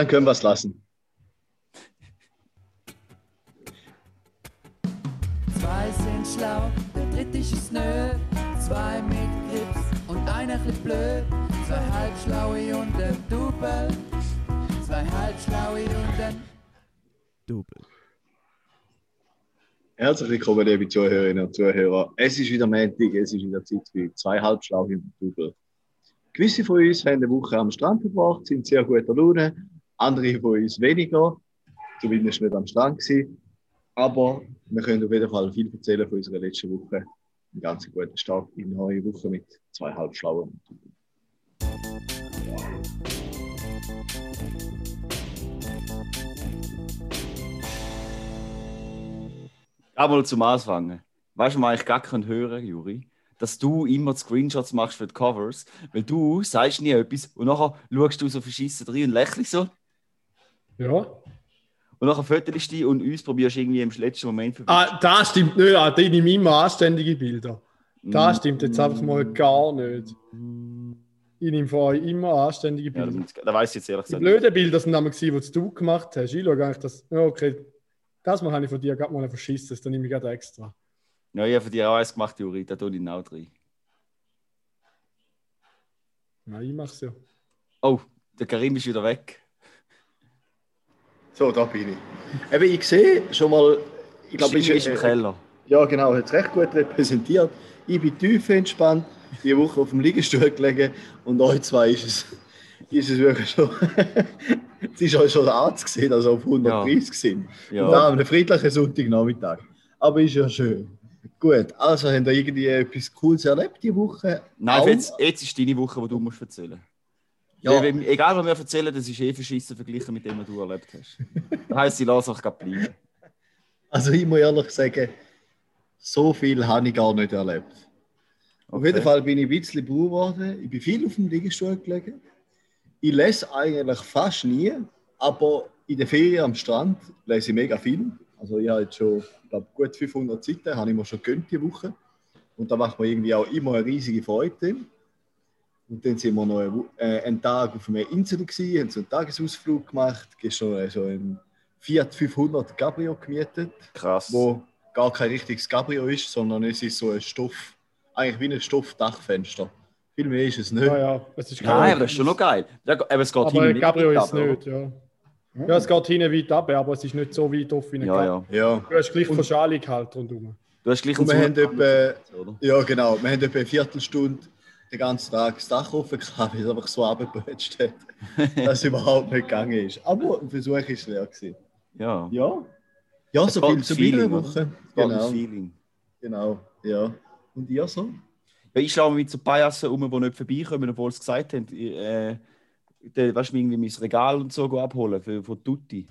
Dann können wir es lassen. Zwei sind schlau, der dritte ist nö. Zwei mit Grips und einer bisschen blöd. Zwei halbschlaue und ein Double. Zwei halbschlaue und ein Double. Herzlich willkommen, liebe Zuhörerinnen und Zuhörer. Es ist wieder Montag, es ist wieder Zeit für zwei Halbschlaue und ein Double. Gewisse von uns haben eine Woche am Strand verbracht, sind sehr guter Laune. Andere von uns weniger, zumindest nicht am Strand gewesen. Aber wir können auf jeden Fall viel erzählen von unserer letzten Woche. Einen ganz guten Start in die neue Woche mit zwei Halbschlauen. Aber zum Anfangen. Weißt du, was eigentlich gar können hören, Juri? Dass du immer Screenshots machst für die Covers, weil du sagst nie etwas und nachher schaust du so verschissen drin und lächelst so. Ja. Und nachher fötelst du dich und uns probierst irgendwie im letzten Moment für Ah, das stimmt nicht. Ah, die nehme immer anständige Bilder. Das Mm. stimmt jetzt einfach mal gar nicht. Ich nehme von euch immer anständige Ja, Bilder. das, da weiß ich jetzt ehrlich die gesagt. blöden Bilder sind nämlich gewesen, die du gemacht hast. Ich schaue eigentlich das. Ja, okay. Das mal habe ich von dir gerade mal verschissen. Das nehme ich gerade extra. Ja, ich habe für dich auch eins gemacht, Juri, da tue ich auch drin. Nein, ich mache es ja. Oh, der Karim ist wieder weg. So, da bin ich. Eben, ich sehe schon mal, ich glaube, Stimmt, ist im Keller. Ja, genau, hat es recht gut repräsentiert. Ich bin tief entspannt, die Woche auf dem Liegestuhl gelegen und euch zwei ist es, ist es wirklich schon. es ist euch schon der Arzt gesehen, also auf 130 sind. Ja. Und da haben wir einen friedlichen Sonntagnachmittag. Aber ist ja schön. Gut, also haben ihr irgendwie etwas Cooles erlebt die Woche? Nein, jetzt, jetzt ist deine Woche, die du musst erzählen Ja. Weil, Egal, was wir erzählen, das ist eh verschissen verglichen mit dem, was du erlebt hast. Das heisst, ich lasse euch bleiben. Also ich muss ehrlich sagen, so viel habe ich gar nicht erlebt. Auf Okay. jeden Fall bin ich ein bisschen blau geworden. Ich bin viel auf dem Liegestuhl gelegen. Ich lese eigentlich fast nie, aber in der Ferien am Strand lese ich mega viel. Also ich habe jetzt schon, ich glaube, gut 500 Seiten, habe ich mir schon gönnt die Woche. Und da macht man irgendwie auch immer eine riesige Freude drin. Und dann sind wir noch äh, einen Tag auf einer Insel gewesen, haben so einen Tagesausflug gemacht, gestern äh, so ein Fiat 500 Cabrio gemietet Krass. wo gar kein richtiges Cabrio ist, sondern es ist so ein Stoff, eigentlich wie ein Stoffdachfenster. Viel mehr ist es nicht. Ja, ja. Es ist Nein, aber das ist schon noch geil. Ja, aber es geht Aber Gabriel nicht ist runter, nicht, ja. Ja, es geht hinten weit ab, aber es ist nicht so weit offen wie ein Ja, Cabrio. ja. Ja. Du hast gleich Verschalung halt rundherum. Du hast gleich Und wir haben etwa, ja genau, wir haben etwa eine Viertelstunde den ganzen Tag das Dach offen gehabt, weil es einfach so abgebretscht hat, dass es überhaupt nicht gegangen ist. Aber ein Versuch war es leer. Gewesen. Ja. Ja. Ja, Es so viel zu meiner Woche. Es Genau, Feeling. genau, ja. Und ihr so? Ja, ich schaue mit so Biasen um, die nicht vorbeikommen, obwohl sie gesagt haben, ich, äh, der, weißt du, irgendwie mein Regal und so abholen für, von Tutti.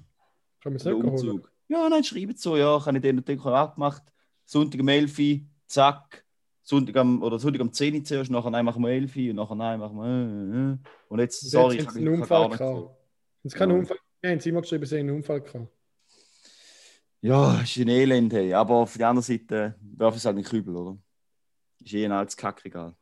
Kann man es nicht holen? Umzug. Ja, nein, schreiben so, ja, kann ich den und den abgemacht. Sonntag um 11 Uhr, zack. Sonntag am, oder Sonntag um 10 Uhr zuerst, nachher nein, machen wir 11 Uhr und nachher nein, machen wir. Äh, äh. Und jetzt, sorry, Jetzt ich haben sie einen Unfall gehabt. Es keinen Ja. Unfall. Ja, haben sie immer geschrieben, sie haben einen Unfall gehabt. Ja, ist ein Elend, hey. aber auf der anderen Seite darf es halt nicht übel, oder? Ist eh ein altes Kackregal.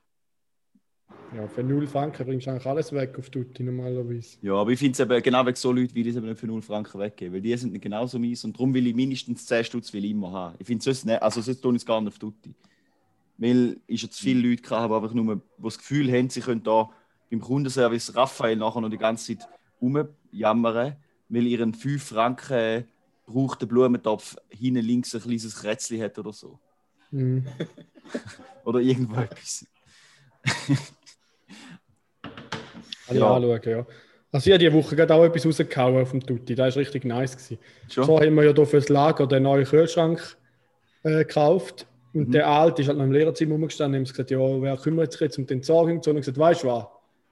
Ja, für 0 Franken bringst du eigentlich alles weg auf Tutti normalerweise. Ja, aber ich finde es eben genau wegen so Leute, wie die es eben nicht für 0 Franken weggeben. Weil die sind nicht genauso mies und darum will ich mindestens 10 Stutz will ich immer haben. Ich finde sonst nicht, also sonst tue ich es gar nicht auf Tutti. Weil ich zu viele Leute gehabt habe, einfach nur, die das Gefühl haben, sie können da beim Kundenservice Raphael nachher noch die ganze Zeit rumjammern, weil ihren 5 Franken gebrauchten Blumentopf hinten links ein kleines Krätzchen hat oder so. Mhm. Oder irgendwo etwas. Kann Ja. anschauen, ja. Also ich habe diese Woche gerade auch etwas rausgehauen auf dem Tutti. Das war richtig nice. Gewesen. Schon? So haben wir ja hier für das Lager den neuen Kühlschrank äh, gekauft. Und Mhm. der alte ist halt noch im Lehrerzimmer rumgestanden und haben gesagt, ja, wer kümmert sich jetzt um die Entsorgung? Und ich gesagt, weißt du was,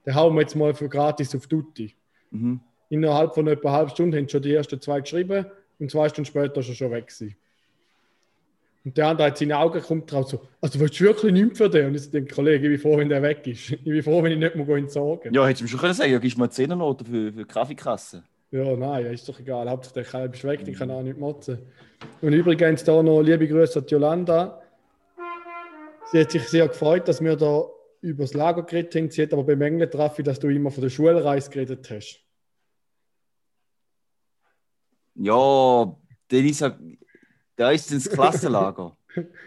den hauen wir jetzt mal für gratis auf Tutti. Mhm. Innerhalb von etwa einer halben Stunde haben schon die ersten zwei geschrieben und zwei Stunden später ist er schon weg gewesen. Und der andere hat seine Augen kommt drauf so, also willst du wirklich nichts für den? Und ich denke, Kollege, ich bin froh, wenn der weg ist. Ich bin froh, wenn ich nicht mehr entsorgen Ja, hättest du mir schon können sagen, ja, gibst du mir 10 Noten für, für die Kaffeekasse. Ja, nein, ist doch egal. Hauptsache der Kalb ist weg, die kann auch nicht motzen. Und übrigens da noch liebe Grüße an Jolanda. Sie hat sich sehr gefreut, dass wir da über das Lager geredet haben. Sie hat aber bemängelt, Raffi, dass du immer von der Schulreise geredet hast. Ja, dann ist er, da ist ins Klassenlager.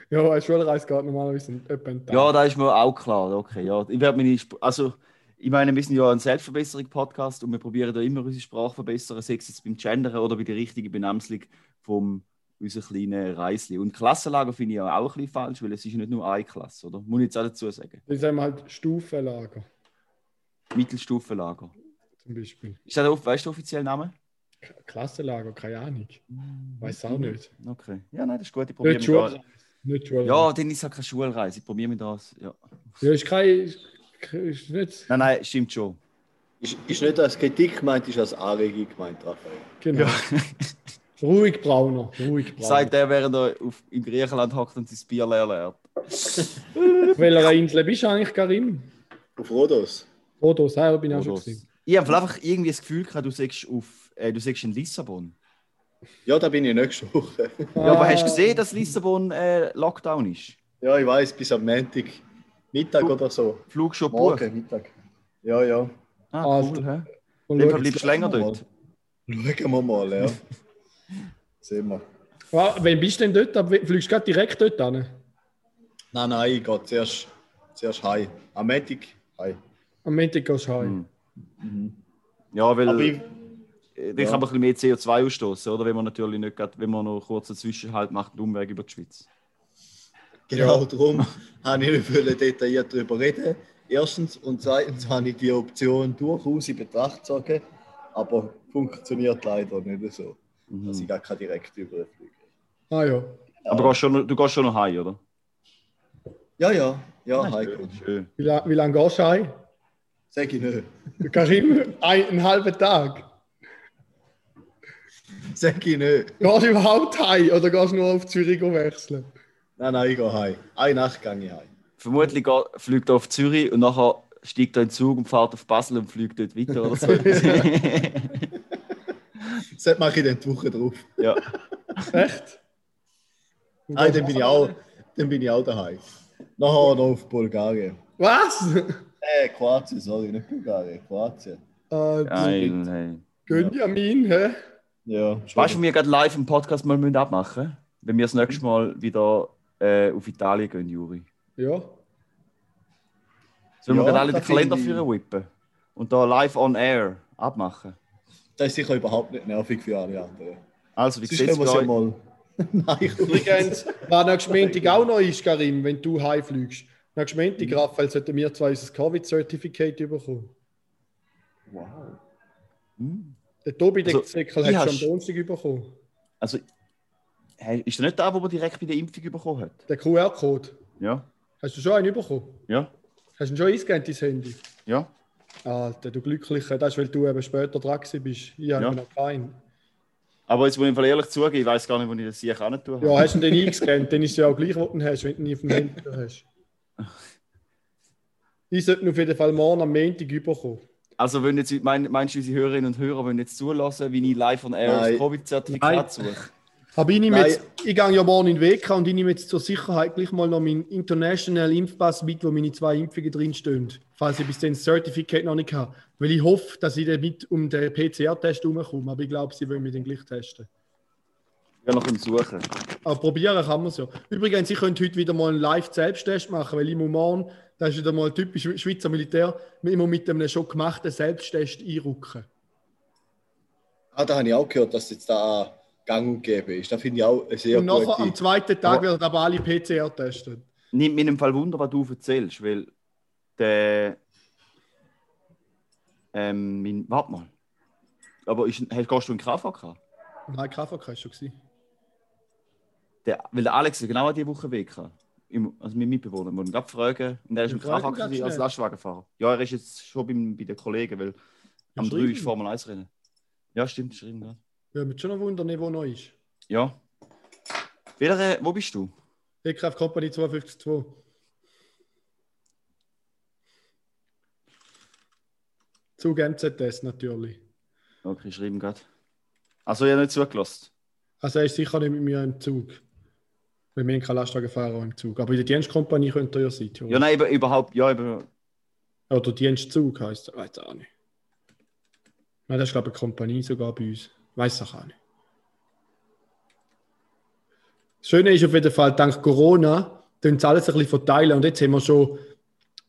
Ja, eine Schulreise geht normalerweise in etwa ja, da ist mir auch klar. Okay, ja. Ich werde meine, Sp- also, ich meine, wir sind ja ein Selbstverbesserung-Podcast und wir probieren da immer unsere Sprache verbessern, sei es jetzt beim Gendern oder bei der richtigen Benamslung von unserer kleinen Reisli. Und Klassenlager finde ich auch ein bisschen falsch, weil es ist ja nicht nur eine Klasse, oder? Muss ich jetzt auch dazu sagen. Dann sagen wir halt Stufenlager Mittelstufenlager. zum Beispiel. Ist das weißt du, der offizielle Name? Klassenlager, keine Ahnung. Weiß auch nicht. Okay. Ja, nein, das ist gut. Ich probiere Nicht. Schulreise. Nicht Schulreise. Ja, dann ist es keine Schulreise. Ich probiere mich das. Ja. ja ist kein. Ist, ist nicht. Nein, nein, stimmt schon. Ist, ist nicht als Kritik gemeint, ist als Anregung gemeint, Raphael. Genau. Ruhig Brauner. Ruhig Brauner. Sagt der, während er auf, in Griechenland hockt und sein Bier leer lernt. Auf welcher Insel bist du eigentlich, Karim? Auf Rhodos. Rhodos, ja, bin ich auch schon gewesen. Ich habe einfach irgendwie das Gefühl gehabt, du sagst, auf, äh, du sagst in Lissabon. Ja, da bin ich nächste Woche. Ja, aber Ah, hast du gesehen, dass Lissabon äh, Lockdown ist? Ja, ich weiß, bis am Montag Mittag oder so. Flug schon. Morgen Mittag. Ja, ja. Ah, Also, cool, hä? Und Dann bleibst du länger dort. Schauen wir mal, ja. Sehen wir. Ah, Wann bist du denn dort? Fliegst du gerade direkt dort hin? Nein, nein, ich gehe zuerst, zuerst heim. Am Montag heim. Am Montag gehst du heim. Ja, weil Aber ich, dann kann man ein bisschen mehr CO2 ausstoßen, oder? Wenn man natürlich nicht grad, wenn man noch kurz einen Zwischenhalt macht, einen Umweg über die Schweiz. genau darum habe ich nicht detailliert darüber reden. Erstens und zweitens habe ich die Option durchaus in Betracht gezogen, aber funktioniert leider nicht so. Dass ich gar keinen direkten Überflug Ah ja. Aber du gehst, schon, noch- du gehst schon noch heim, oder? Ja, ja, ja, heim. schön, schön. Wie, la wie lange gehst du heim? Sag ich nicht. Karim, ein, einen halben Tag. Sag ich nicht. Gehst du überhaupt heim oder gehst du nur auf Zürich wechseln? Nein, nein, ich gehe heim. Eine Nacht gehe ich heim. Vermutlich geht, fliegt er auf Zürich und nachher steigt er in den Zug und fährt auf Basel und fliegt dort weiter oder so. Das mache ich dann die Woche drauf. ja. Echt? Nein, dann bin ich auch, dann bin ich auch daheim. Nachher noch auf Bulgarien. Was? Äh, Kroatien, sorry, nicht Bulgarien, Kroatien. Ah, Geil, hey. Gönjamin, hä? Ja, Weißt du, wir gerade live im Podcast mal müssen abmachen? Wenn wir das nächste Mal wieder äh, auf Italien gehen, Juri. Ja. Sollen wir Ja, gerade alle den Kalender für whippen? Und da live on air abmachen? Das ist sicher überhaupt nicht nervig für alle anderen. Also, wie sieht es es bei ja mal. Nein, Übrigens, was nächsten Montag auch noch ist, Karim, wenn du heimfliegst. Nächsten Montag, Raphael, sollten wir zwei unser Covid-Certificate bekommen. wow. Der Tobi Also, ich hat hast- schon am Donnerstag bekommen. Also, hey, ist er nicht der, wo man direkt bei der Impfung bekommen hat? Der QR-Code. Ja, Hast du schon einen bekommen? ja, Hast du ihn schon eingescannt, dein Handy? ja. Alter, du Glücklicher. Das ist, weil du eben später dran gewesen bist. Ich habe Ja. noch keinen. Aber jetzt muss ich ehrlich zugeben, ich weiß gar nicht, wo ich das sicher auch tun Ja, hast du den eingescannt, dann ist es ja auch gleich, was du hast, wenn du ihn auf dem Handy hast. Ich sollte ihn auf jeden Fall morgen am Montag bekommen. Also, wenn jetzt, mein, meinst du, unsere Hörerinnen und Hörer wollen jetzt zulassen, wie ich live on air das Covid-Zertifikat suche? Aber ich nehme Nein. jetzt, ich gehe ja morgen in den WK und ich nehme jetzt zur Sicherheit gleich mal noch meinen International Impfpass mit, wo meine zwei Impfungen drinstehen, falls ich bis dann das Certificate noch nicht habe. Weil ich hoffe, dass ich damit um den PCR-Test herumkomme, aber ich glaube, sie wollen mich dann gleich testen. Ja, noch im Suchen. Aber probieren kann man es ja. Übrigens, ich könnte heute wieder mal einen Live-Selbsttest machen, weil ich muss morgen, das ist wieder mal typisch Schweizer Militär, immer mit einem schon gemachten Selbsttest einrücken. Ah, da habe ich auch gehört, dass jetzt da gang und gäbe ist. Da finde ich auch sehr Und nachher am zweiten Tag werden aber alle PCR testen. Nimmt mir im Fall Wunder, was du erzählst, weil der. Ähm, mein, warte mal. Aber ist, hast, gehst du in KVK? Nein, KVK ist schon. Der, weil der Alex genau diese Woche weg hatte. Im- Also mein Mitbewohner, wir ihn gerade fragen. Und er ist im KVK als. Lastwagenfahrer. Ja, er ist jetzt schon beim, bei den Kollegen, weil am Ja, 3 ist. Formel 1 Rennen. Ja, stimmt, schreiben gerade. Ja, mit schon noch wundern, wo neu ist. Ja. Welcher, wo bist du? Aircraft Company 252. Zug MZS natürlich. Okay, schreiben gerade. Also, ich habe nicht zugelassen. Also er ist sicher nicht mit mir im Zug. Weil wir haben keinen Lastwagenfahrer im Zug. Aber in der Dienstkompanie könnte er ja sein. Ja, nein, über- überhaupt, ja, über, Oder Dienstzug heisst er. Weiß auch nicht. Nein, das ist glaube ich eine Kompanie sogar bei uns. Weiß auch nicht. Das Schöne ist auf jeden Fall, dank Corona, tun sie alles ein bisschen verteilen. Und jetzt haben wir schon,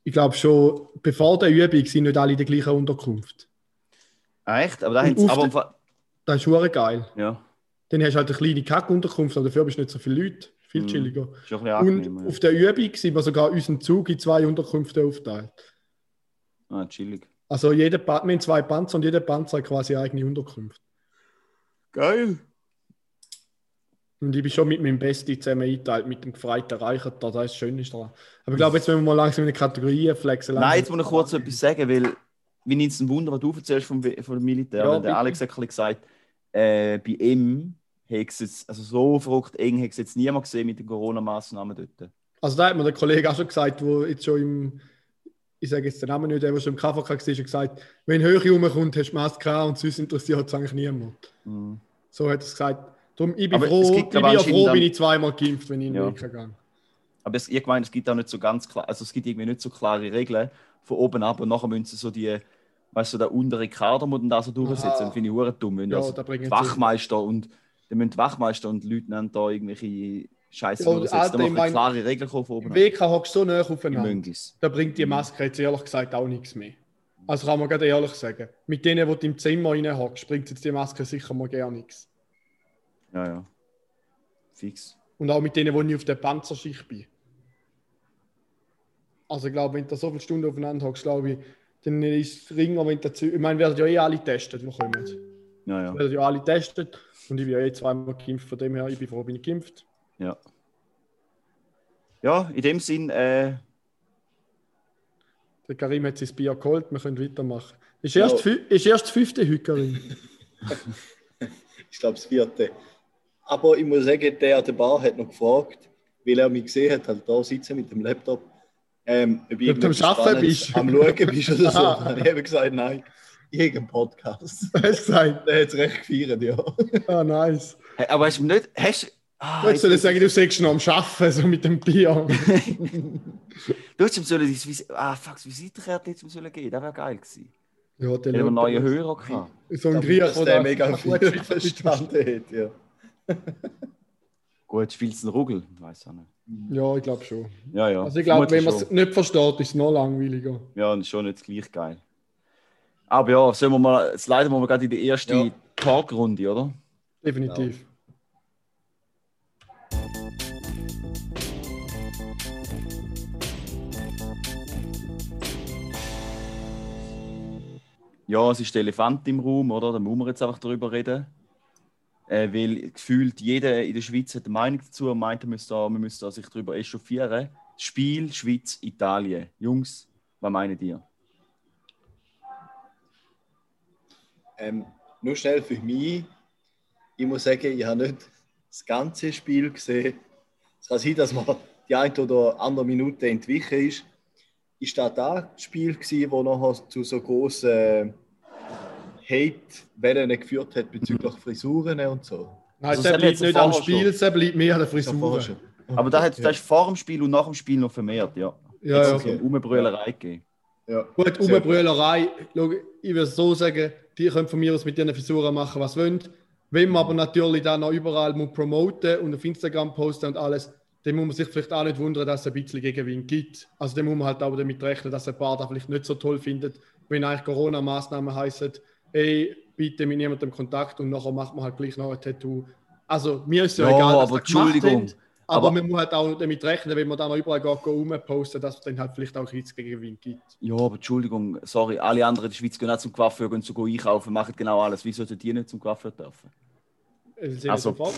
ich glaube schon, bevor der Übung sind nicht alle in der gleichen Unterkunft. Ah, echt? Aber da haben sie. Aber, Das ist schon geil. ja, Dann hast du halt eine kleine Kackunterkunft, aber dafür bist du nicht so viele Leute. Viel Mhm. chilliger. Und angenehm. auf der Übung sind wir sogar unseren Zug in zwei Unterkünfte aufteilt. Ja. Ah, chillig. Also jeder wir haben zwei Panzer und jeder Panzer hat quasi eigene Unterkunft. Geil. Und ich bin schon mit meinem Besti zusammen eingeteilt, mit dem gefreiten Reicher da, das ist das Schöne daran. Aber ich glaube, jetzt müssen wir mal langsam in die Kategorien flexen. Nein, jetzt muss ich kurz etwas sagen, weil wie nimmt es ein Wunder, was du erzählst vom, vom Militär. Ja, Weil der bitte. Alex hat gesagt, äh, bei ihm hat es jetzt, also so verrückt eng hat es jetzt niemand gesehen mit den Corona-Massnahmen dort. Also da hat mir der Kollege auch schon gesagt, wo jetzt schon im, ich sage jetzt den Namen nicht, der der schon im KVK war, hat gesagt, wenn Höhe rumkommt, hast du Maske und sonst interessiert es eigentlich niemand. Mhm. So hat er es gesagt. Darum, ich bin Aber froh, ich bin ja froh, bin ich zweimal geimpft, wenn ich in den Ja. Gehe. Aber es, ich meine, es gibt auch nicht so ganz klar, also es gibt irgendwie nicht so klare Regeln von oben ab und nachher müssen sie so die, weißt du, der untere Kader muss dann da so durchsetzen. Aha. Das finde ich hure dumm. Wenn Ja, also Wachmeister und dann müssen die Wachmeister und Leutnant da irgendwelche Scheiße Ja, durchsetzen. Alter, Da machen klare Regeln von oben Im. WK hockst so nah aufeinander. Da bringt die Maske jetzt ehrlich gesagt auch nichts mehr. Also kann man gerade ehrlich sagen. Mit denen, die du im Zimmer hockst, bringt jetzt die Maske sicher mal gar nichts. Ja, ja. Fix. Und auch mit denen, die ich auf der Panzerschicht bin. Also ich glaube, wenn du da so viele Stunden aufeinander hockst, glaube ich, dann ist es ringer, wenn du Ich meine, werden ja eh alle getestet, die kommen. Ja, ja. Werden ja alle getestet. Und ich bin ja eh zweimal geimpft, von dem her, ich bin froh, bin ich geimpft. Ja. Ja, in dem Sinn, äh, Der Karim hat sein Bier geholt, wir können weitermachen. Ist Ja. erst, fü- ist erst das fünfte heute, Karim. Ich glaube, das vierte. Aber ich muss sagen, der an der Bar hat noch gefragt, weil er mich gesehen hat, halt da sitzen mit dem Laptop, ähm, ob ich am Spannendes bist. am Schauen bist oder so. Aha. Dann habe ich gesagt, nein, irgendein Podcast. Hast du gesagt? Der hat es recht gefeiert, ja. Ah, nice. aber hast du nicht, hast ah, Jetzt soll ich sagen, du sagst noch am Arbeiten, so mit dem Bier. du hättest ihm sollen, ah, fuck, das Visitenkärtchen jetzt sollen geben, das wäre geil gewesen. Ja, der Hätten wir neue Hörer gehabt. So ein dass der der mega gut viel verstanden hat, ja. Gut, spielst du einen Ruggel? Weiß auch nicht. Ja, ich glaube schon. Ja, ja. Also ich glaube, wenn man es nicht versteht, ist es noch langweiliger. Ja, und schon nicht gleich geil. Aber ja, sollen wir mal, jetzt leiten wir mal gerade in die erste Ja. Talkrunde, oder? Definitiv. Ja, es ist der Elefant im Raum, oder? Da muss man jetzt einfach darüber reden. Äh, weil gefühlt jeder in der Schweiz hat eine Meinung dazu und meint, man müsste man müsste sich darüber echauffieren. Spiel Schweiz, Italien. Jungs, was meint ihr? Ähm, nur schnell für mich. Ich muss sagen, ich habe nicht das ganze Spiel gesehen. Es kann sein, dass man die eine oder andere Minute entwichen ist. Ist das das Spiel gewesen, das nachher zu so großen Hate-Wellen geführt hat bezüglich Frisuren und so? Nein, Also der das bleibt jetzt nicht am Spiel, der bleibt mehr an der Frisur. Aber da hat das ist vor dem Spiel und nach dem Spiel noch vermehrt, ja. Ja, ja. okay. so eine Umbrüllerei gegeben. Ja. Gut, Umbrüllerei, ich würde so sagen, die können von mir aus mit ihren Frisuren machen, was sie wollen. Wenn man aber natürlich dann noch überall muss promoten und auf Instagram posten und alles, dann muss man sich vielleicht auch nicht wundern, dass es ein bisschen Gegenwind gibt. Also dann muss man halt auch damit rechnen, dass ein paar das vielleicht nicht so toll findet, wenn eigentlich Corona-Maßnahmen heißen, ey, bitte mit niemandem Kontakt und nachher macht man halt gleich noch ein Tattoo. Also mir ist ja, Ja, egal, aber Entschuldigung, haben, aber, aber- man muss halt auch damit rechnen, wenn man dann noch überall geht, rumposten, dass es dann halt vielleicht auch jetzt Gegenwind gibt. Ja, aber Entschuldigung, sorry, alle anderen in der Schweiz gehen auch zum Coiffeur, gehen sogar einkaufen, machen genau alles. Wie sollten die nicht zum Coiffeur dürfen? Äh, Also- sofort.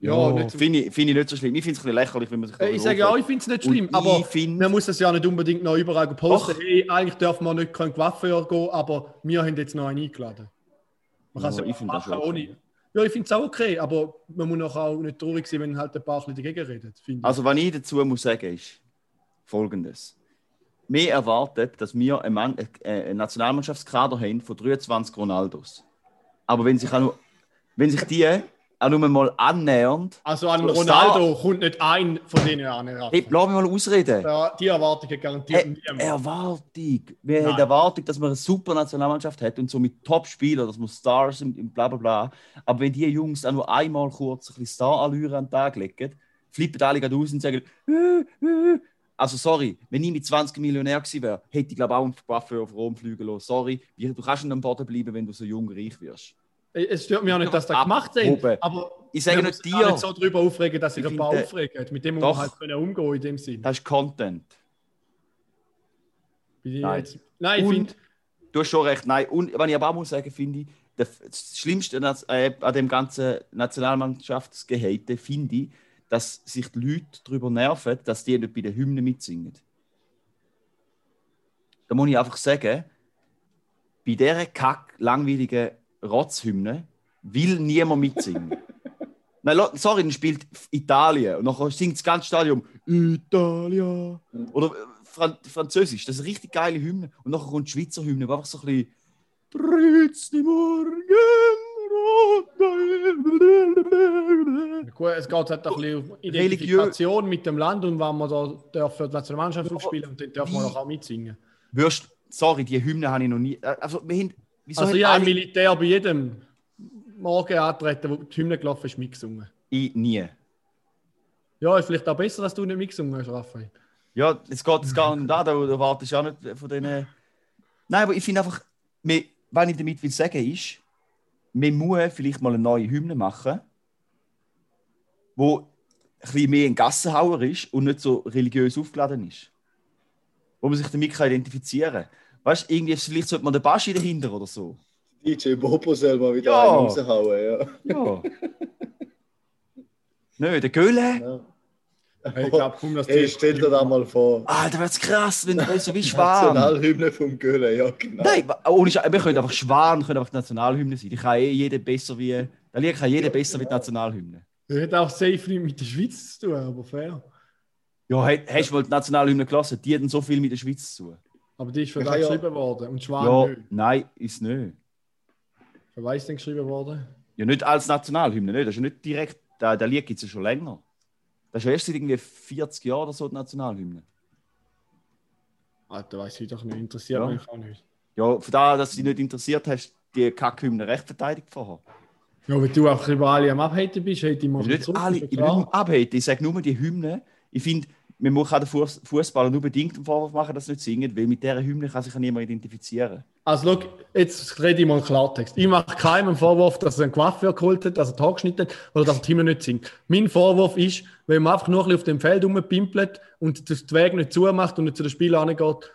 Ja, so- finde ich, finde ich nicht so schlimm. Ich finde es ein bisschen lächerlich, wenn man sich Äh, Ich sage ja ich finde es nicht schlimm, Und aber find- man muss das ja nicht unbedingt noch überall posten. Hey, eigentlich dürfen wir nicht kein Coiffeur gehen, aber wir haben jetzt noch einen eingeladen. Man kann es Ja, ja ich finde das machen, schon ohne. okay. Ja, ich finde es auch okay, aber man muss noch auch nicht traurig sein, wenn halt ein paar ein bisschen dagegen ich. Also, was ich dazu muss sagen, ist folgendes. Wir erwarten, dass wir einen, Mann, äh, einen Nationalmannschaftskader haben von 23 Ronaldos. Aber wenn sich, auch nur, wenn sich die auch nur mal annähernd. Also an Ronaldo kommt nicht ein von denen an. Hey, lass mich mal ausreden. Ja, die Erwartungen garantiert Hey, niemand. Erwartung. Wir Nein. haben Erwartung, dass man eine super Nationalmannschaft hat und so mit Top-Spielern, dass man Stars und bla bla bla. Aber wenn die Jungs auch nur einmal kurz ein bisschen Star-Allure an den Tag legen, flippen alle gerade aus und sagen, äh, äh. also sorry, wenn ich mit 20 Millionär gewesen wäre, hätte ich glaube auch einen Waffe auf Rom fliegen lassen. Sorry, du kannst nicht am Boden bleiben, wenn du so jung reich wirst. Es stört mich auch nicht, dass das Ab- gemacht Oben. aber Ich sage nicht dir. nicht so darüber aufregen, dass Ich ein paar finde- aufregen. Mit dem muss man halt können umgehen in dem Sinn. Das ist Content. Ich Nein. jetzt- Nein, ich Und- finde, Du hast schon recht, nein. Und was ich aber auch muss sagen, finde ich, das Schlimmste an- äh, dem ganzen Nationalmannschaftsgehate finde ich, dass sich die Leute darüber nerven, dass die nicht bei den Hymnen mitsingen. Da muss ich einfach sagen, bei dieser kack langweiligen Rotzhymne will niemand mitsingen. Nein, sorry, dann spielt Italien und dann singt das ganze Stadion Italia. Oder äh, Fran Französisch, das ist eine richtig geile Hymne. Und dann kommt die Schweizer Hymne, wo einfach so ein bisschen. Dritz die Morgen. gut, es geht halt ein bisschen um Identifikation mit dem Land und wenn man da darf für die Nationalmannschaft aufspielen und dann darf man Wie? auch, mitsingen. Wirst, sorry, die Hymne habe ich noch nie. äh, Also, wir haben, wieso Also ja, im alle- Militär bei jedem Morgen antreten, wo die Hymne gelaufen ist, mitgesungen. Ich nie. Ja, ist vielleicht auch besser, dass du nicht mitgesungen hast, Raphael. Ja, es geht jetzt gar nicht erwartest du auch nicht von denen. Nein, aber ich finde einfach, wir, was ich damit will sagen ist, wir müssen vielleicht mal eine neue Hymne machen, wo ein bisschen mehr ein Gassenhauer ist und nicht so religiös aufgeladen ist. Wo man sich damit kann identifizieren kann. Weißt du, irgendwie, vielleicht sollte man den Baschi dahinter oder so. DJ Bobo soll mal wieder Ja. einen raushauen, ja. Ja. Nö, der Göhle. ja. Ich glaube, komm, das Hey, stell dir das mal vor. Alter, wird's krass, wenn du so wie Schwan. Nationalhymne vom Göhle, ja genau. Nein, wa- ohne wir können einfach Schwan, können einfach die Nationalhymne sein. Die kann eh jeder besser wie. Da liegt kann jeder besser wie die Nationalhymne. Das hat auch safe nicht mit der Schweiz zu tun, aber fair. Ja, hast du wohl die Nationalhymne gelassen? Die haben so viel mit der Schweiz zu tun. Aber die ist für ja- geschrieben worden und Schwan Ja, nicht. nein, ist nicht. Für was ist denn geschrieben worden? Ja, nicht als Nationalhymne, nicht. Das ist ja nicht direkt. Der, der Lied gibt es ja schon länger. Das ist ja erst seit irgendwie 40 Jahren oder so die Nationalhymne. Alter, weiß ich doch nicht. Interessiert Ja. mich auch nicht. Ja, von da, dass du dich nicht interessiert hast, die Kackhymne recht verteidigt vorher. Ja, wenn du einfach über alle am Abhaten bist, hätte ich mal nicht alle, ich nicht abhaten. Ich sage nur die Hymne. Ich finde, man muss auch den Fuß- Fußballer nur bedingt einen Vorwurf machen, dass sie nicht singen, weil mit dieser Hymne kann sich ja niemand identifizieren. Also, schau, jetzt rede ich mal Klartext. Ich mache keinem Vorwurf, dass er einen Coiffeur geholt hat, dass er Tag geschnitten hat oder dass er die Hymne nicht singt. Mein Vorwurf ist, wenn man einfach nur ein bisschen auf dem Feld rumpimpelt und den Weg nicht zumacht und nicht zu den Spielern angeht,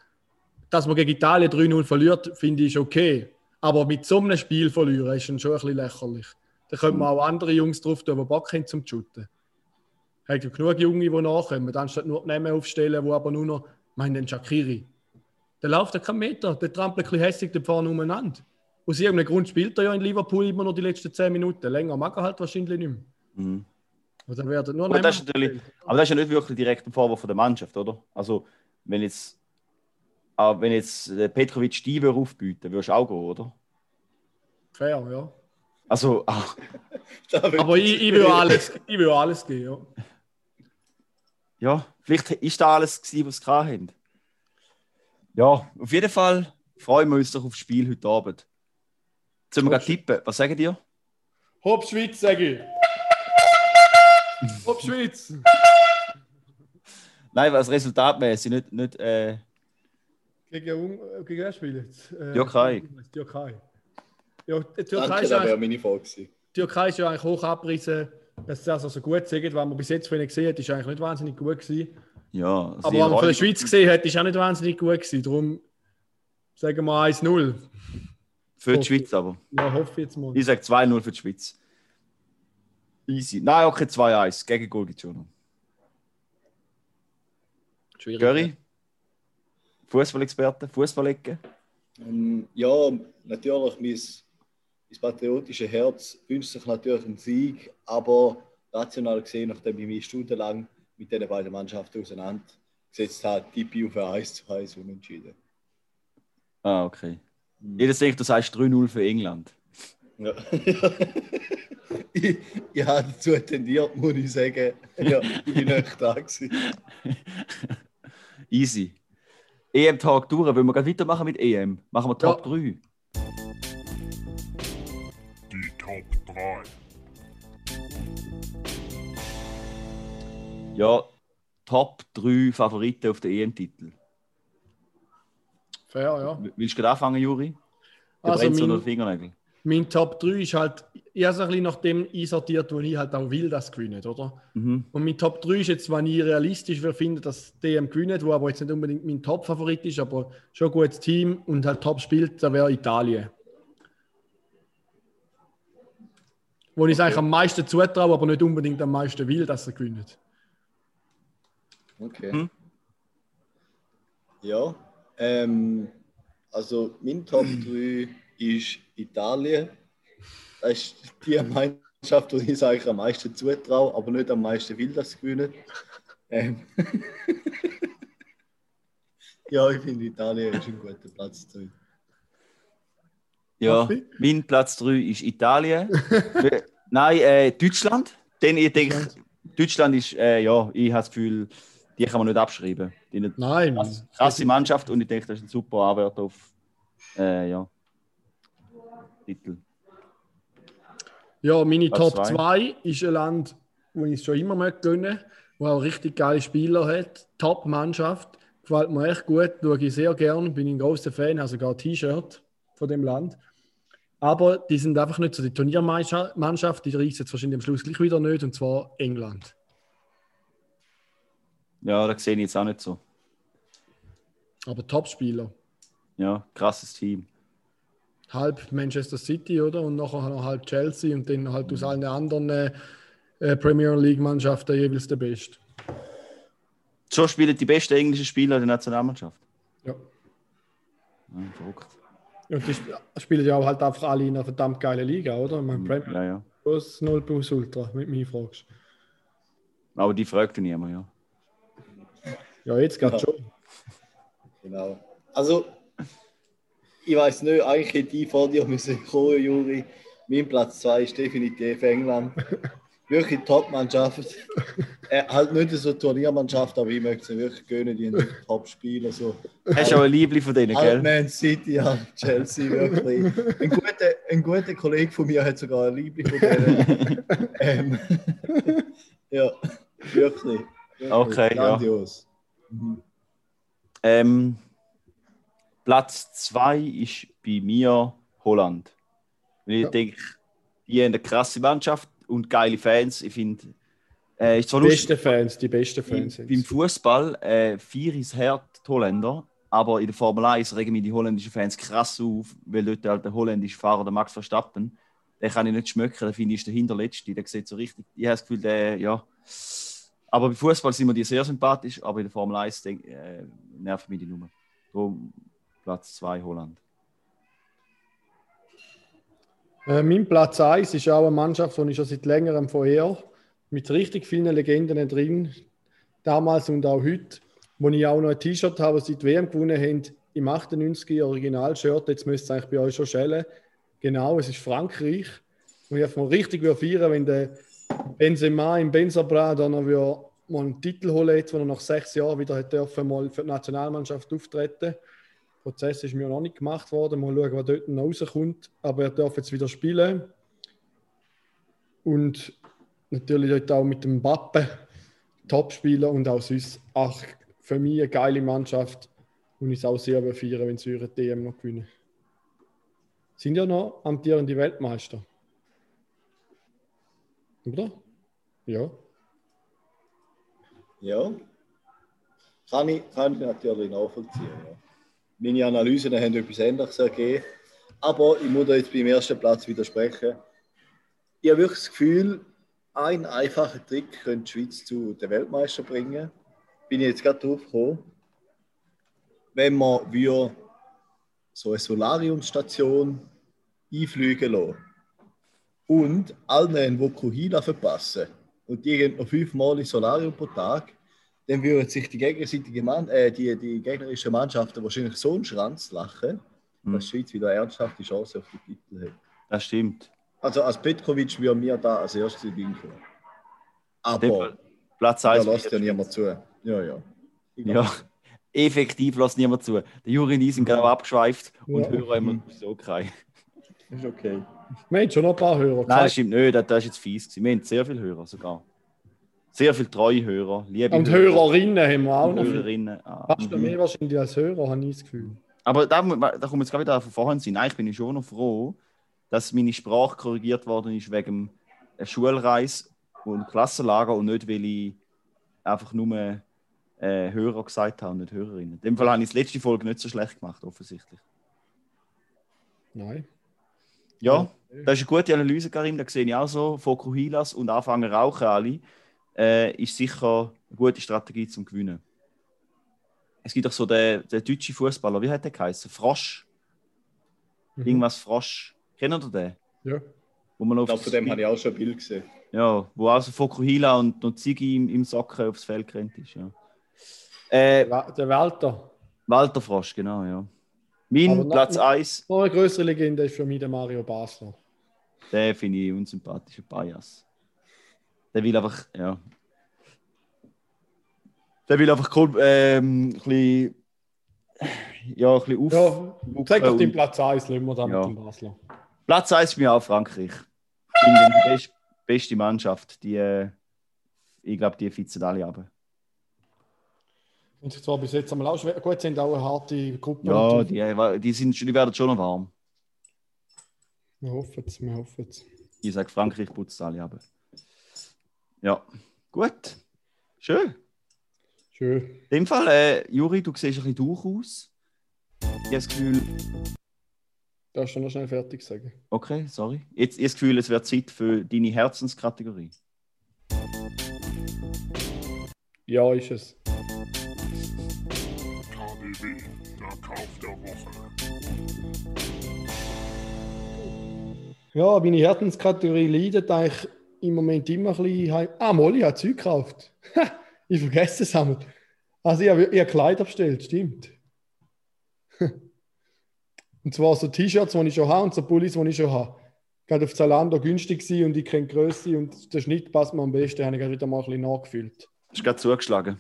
dass man gegen Italien 3-0 verliert, finde ich okay. Aber mit so einem Spiel verlieren ist schon ein bisschen lächerlich. Da könnte man auch andere Jungs drauf tun, die Bock haben zum Shooten. Gibt ja genug Junge, die nachkommen, anstatt nur die Namen aufstellen, die aber nur noch, ich meine, den Shakiri. Der läuft ja keinen Meter, der trampelt ein bisschen hässlich da vorne umeinander. Aus irgendeinem Grund spielt er ja in Liverpool immer noch die letzten 10 Minuten. Länger mag er halt wahrscheinlich nicht mehr. Mhm. Also dann werden nur Aber das, ist natürlich, aber das ist ja nicht wirklich direkt ein Vorwurf von der Mannschaft, oder? Also, wenn jetzt, aber wenn jetzt der Petrovic die würde aufbieten würdest du auch gehen, oder? Fair, ja. Also, ah, Aber ich, ich, will alles, ich will alles geben, ja. Ja, vielleicht ist da alles gewesen, was sie gehabt haben. Ja, auf jeden Fall freuen wir uns doch auf das Spiel heute Abend. Sollen wir gerade tippen? Was sagen dir? Hopp Schweiz, sage ich. Hopp Schweiz. Nein, was resultatmäßig, nicht, nicht äh, Gegen, gegen wer spielt jetzt? Äh, Türkei. Türkei. Ja, die Türkei Danke, ist, das wäre eigentlich, meine Frage gewesen. die Türkei ist ja eigentlich hoch abgerissen, dass das also gut sagen. Was man bis jetzt von ihnen gesehen hat, ist eigentlich nicht wahnsinnig gut gewesen. ja. Aber was man von der. Schweiz gesehen hat, ist auch nicht wahnsinnig gut gewesen. Darum sagen wir 1-0. Für die Schweiz aber. Ja, hoffe ich jetzt mal. Ich sage 2-0 für die Schweiz. Easy. Nein, okay, 2-1. Gegen Goal gibt es schon noch. Schwierig. Göri? Fußballexperte? Fußballecke? Ähm, ja, natürlich, mein, mein patriotische Herz wünscht sich natürlich einen Sieg, aber rational gesehen, nachdem ich mich stundenlang mit diesen beiden Mannschaften auseinandergesetzt habe, tippe ich auf ein 1 zu 1 unentschieden. Ah, okay. Jedes denkt, du sagst 3-0 für England. Ja. ich, ich habe dazu tendiert, muss ich sagen. Ja, ich bin nicht da gewesen. Easy. EM-Tag durch. Wollen wir gleich weitermachen mit EM? Machen wir Top Ja. 3. Ja, Top 3 Favoriten auf den EM-Titel. Fair, ja. Willst du gerade anfangen, Juri? Der Also brennt so mein- Fingernägeln. Mein Top 3 ist halt, ich habe es ein bisschen nach dem einsortiert, wo ich halt auch will, dass es gewinnt, oder? Mhm. Und mein Top 3 ist jetzt, wenn ich realistisch finden, dass DM gewinnt, wo aber jetzt nicht unbedingt mein Top-Favorit ist, aber schon ein gutes Team und halt top spielt, da wäre Italien. Wo ich es eigentlich am meisten zutraue, aber nicht unbedingt am meisten will, dass er gewinnt. Okay. Hm? Ja, ähm, also mein Top 3 ist Italien. Das ist die Mannschaft, die ich eigentlich am meisten zutraue, aber nicht am meisten will, dass sie gewinnen. Ähm. ja, ich finde Italien ist ein guter Platz 3. Ja, mein Platz 3 ist Italien. Nein, äh, Deutschland. Denn ich denke, Deutschland ist, äh, ja, ich habe das Gefühl, die kann man nicht abschreiben. Die eine Nein, krass- krasse Mannschaft und ich denke, das ist ein super Anwärter auf äh, ja, Titel. Ja, meine Platz Top zwei. 2 ist ein Land, wo ich es schon immer möchte gönnen, wo auch richtig geile Spieler hat. Top-Mannschaft. Gefällt mir echt gut, schaue ich sehr gern, bin ein großer Fan, habe sogar ein T-Shirt von dem Land. Aber die sind einfach nicht so die Turniermannschaft, die reißt jetzt wahrscheinlich am Schluss gleich wieder nicht, und zwar England. Ja, das sehe ich jetzt auch nicht so. Aber Top-Spieler. Ja, krasses Team. Halb Manchester City, oder? Und nachher noch halb Chelsea und dann halt aus allen anderen äh, Premier League-Mannschaften jeweils der Beste. So spielen die besten englischen Spieler der Nationalmannschaft. Ja. Ja, verrückt. Und die sp- spielen ja auch halt einfach alle in einer verdammt geilen Liga, oder? Ich meine, Premier Ja, ja. Plus 0 plus Ultra, mit mir fragst. Aber die fragt niemand, ja. Ja, jetzt geht Ja. schon. Genau. Also, ich weiß nicht, eigentlich hätte ich vor dir müssen kommen, Juri. Mein Platz 2 ist definitiv England. Wirklich Top-Mannschaft. äh, halt nicht so eine Turniermannschaft, aber ich möchte sie wirklich gönnen, die haben Top-Spieler. So. Hast du auch ein Liebling von denen, Halt gell? Man City, halt Chelsea, wirklich. Ein guter, ein guter Kollege von mir hat sogar ein Liebling von denen. ähm, ja, wirklich. wirklich Okay, ja. Ähm, Platz 2 ist bei mir Holland. Weil ich Ja. denke, die haben eine krasse Mannschaft und geile Fans. Ich finde, äh, ist zwar Die besten Fans, die besten Fans. beim, beim Fußball äh, vier ist hart die Holländer, aber in der Formel 1 regen mich die holländischen Fans krass auf, weil dort halt der holländische Fahrer, der Max Verstappen, den kann ich nicht schmücken, den finde ich ist der hinterletzte, der sieht so richtig, ich habe das Gefühl, der, ja. Aber beim Fußball sind mir die sehr sympathisch, aber in der Formel 1 denk, äh, nervt mich die Nummer. Darum Platz 2 Holland. Äh, mein Platz 1 ist auch eine Mannschaft, die ich schon seit längerem vorher mit richtig vielen Legenden drin, damals und auch heute, wo ich auch noch ein T-Shirt habe, das sie die WM gewonnen haben, im 98 Original-Shirt, jetzt müsste es eigentlich bei euch schon schellen. Genau, es ist Frankreich. Und ich mir richtig würde feiern, wenn der Benzema im Benzabra dann noch würde mal einen Titel holen, jetzt, wo er nach sechs Jahren wieder hat dürfen, mal für die Nationalmannschaft auftreten. Der Prozess ist mir noch nicht gemacht worden. Mal schauen, was dort noch rauskommt. Aber er darf jetzt wieder spielen. Und natürlich dort auch mit dem Bappe, Topspieler und auch sonst ach, für mich eine geile Mannschaft. Und ich auch sehr feiern, wenn sie ihre DM noch gewinnen. Sind ja noch amtierende Weltmeister. Oder? Ja. Ja. Kann ich, kann ich natürlich nachvollziehen. Ja. Meine Analysen haben etwas Ähnliches ergeben. Aber ich muss da jetzt beim ersten Platz widersprechen. Ich habe wirklich das Gefühl, ein einfacher Trick könnte die Schweiz zu den Weltmeister bringen. Bin ich jetzt gerade drauf gekommen. Wenn man würde so eine Solariumstation einfliegen lassen und allen einen Vokuhila verpassen und die gehen noch fünfmal ins Solarium pro Tag, dann würden sich die, gegenseitige Mann, äh, die, die gegnerischen Mannschaften wahrscheinlich so einen Schranz lachen, Hm. dass die Schweiz wieder ernsthafte Chance auf die Titel hat. Das stimmt. Also als Petkovic würde mir da als erstes Fall Aber Platz da 1. lässt ja niemand zu. Ja, ja. Ja, effektiv lässt niemand zu. Der Juri sind gerade abgeschweift und Ja. hören immer so okay. Ist okay. Wir haben schon noch ein paar Hörer. Nein, das stimmt nicht, das, ist jetzt fies. Gewesen. Wir haben sehr viele Hörer sogar. Sehr viele treue Hörer, liebe Und Hörer Hörerinnen haben wir auch und noch. Hörerinnen. Ah. Fast noch mehr wahrscheinlich als Hörer, habe ich das Gefühl. Aber da, da kommt jetzt gerade wieder von vorhin sein. Eigentlich bin ich schon noch froh, dass meine Sprache korrigiert worden ist wegen einer Schulreise und Klassenlager und nicht, weil ich einfach nur äh, Hörer gesagt habe und nicht Hörerinnen. In dem Fall habe ich die letzte Folge nicht so schlecht gemacht, offensichtlich. Nein. Ja, das ist eine gute Analyse, Karim. Da sehe ich auch so. Fokuhilas und anfangen rauchen alle. Äh, ist sicher eine gute Strategie zum Gewinnen. Es gibt auch so den, den deutschen Fußballer, wie hat der geheißen? Frosch. Mhm. Irgendwas Frosch. Kennt ihr den? Ja. Wo man Ich glaube, von dem habe ich auch schon ein Bild gesehen. ja, wo also Fokuhila und noch Ziggy im, im Socken aufs Feld gerannt ist. Ja. Äh, Der Walter. Walter Frosch, genau, ja. Mein noch- Platz 1, Noch eine größere Legende ist für mich der Mario Basler. den finde ich unsympathischer Bias. Der will einfach, ja. Der will einfach cool, ähm, ein bisschen, ja, ein bisschen auf. Ja, sag doch und- den Platz 1, lassen wir da Ja. mit dem Basler. Platz 1 ist mir auch Frankreich. Ich finde die best, beste Mannschaft. Die, äh, ich glaube, die fitzen alle ab. Und sich zwar bis jetzt einmal auch schwer. Gut, sind auch eine harte Gruppe. Ja, die, äh, die, sind, schon- die werden schon noch warm. Wir hoffen es, wir hoffen es. Ich sage, Frankreich putzt alle ab. Ja, gut. Schön. Schön. In dem Fall, äh, Juri, du siehst ein bisschen durch aus. Ich habe das Gefühl, Darfst du noch schnell fertig sagen? okay, sorry. Jetzt, ich habe das Gefühl, es wird Zeit für deine Herzenskategorie. Ja, ist es. KDW, der Kauf der Woche. Ja, meine Herzenskategorie leidet eigentlich im Moment immer ein bisschen. Ah, Molly hat Zeug gekauft. ich vergesse es einmal. Also, ich habe ich habe Kleider bestellt, stimmt. und zwar so T-Shirts, die ich schon habe und so Pullis, die ich schon habe. Gerade auf Zalando günstig gewesen und ich kenne die Größe und der Schnitt passt mir am besten. habe ich gerade wieder mal ein bisschen nachgefühlt. Du gerade zugeschlagen?